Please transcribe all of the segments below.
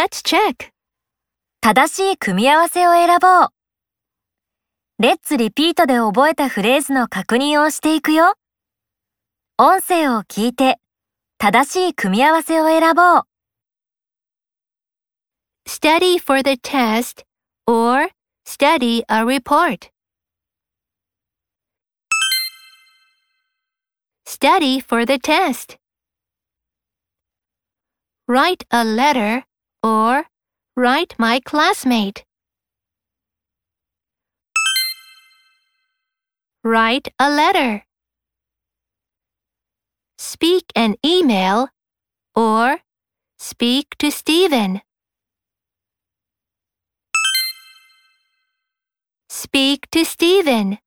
Let's check. 正しい組み合わせを選ぼう。レッツリピートで覚えたフレーズの確認をしていくよ。音声を聞いて、正しい組み合わせを選ぼう。Study for the test or study a report. Study for the test. Write a letter or write my classmate. Write a letter. Speak an email or speak to Stephen. Speak to Stephen.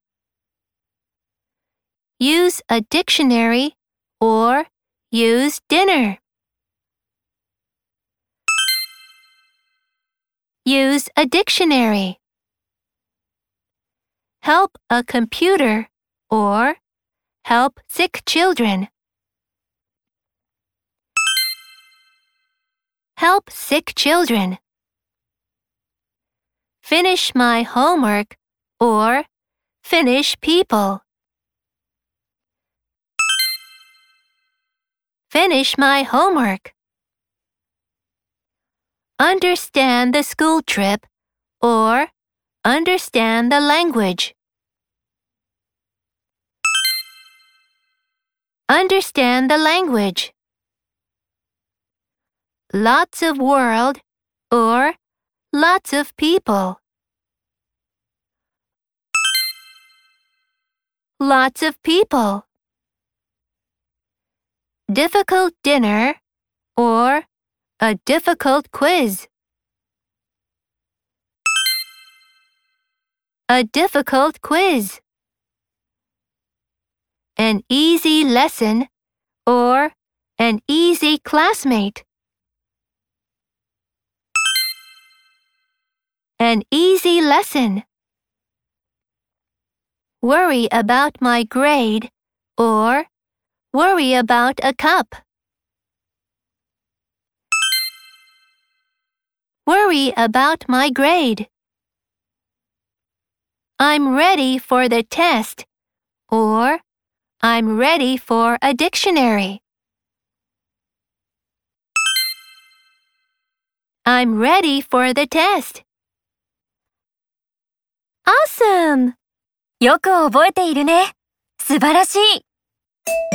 Use a dictionary or use dinner. Use a dictionary. Help a computer or help sick children. Help sick children. Finish my homework or finish people. Finish my homework. Understand the school trip or understand the language. Understand the language. Lots of world or lots of people. Lots of people. Difficult dinner a difficult quiz. A difficult quiz. An easy lesson or an easy classmate. An easy lesson. Worry about my grade or worry about a cup. Worry about my grade. I'm ready for the test or I'm ready for a dictionary. I'm ready for the test. Awesome! よく覚えているね。素晴らしい。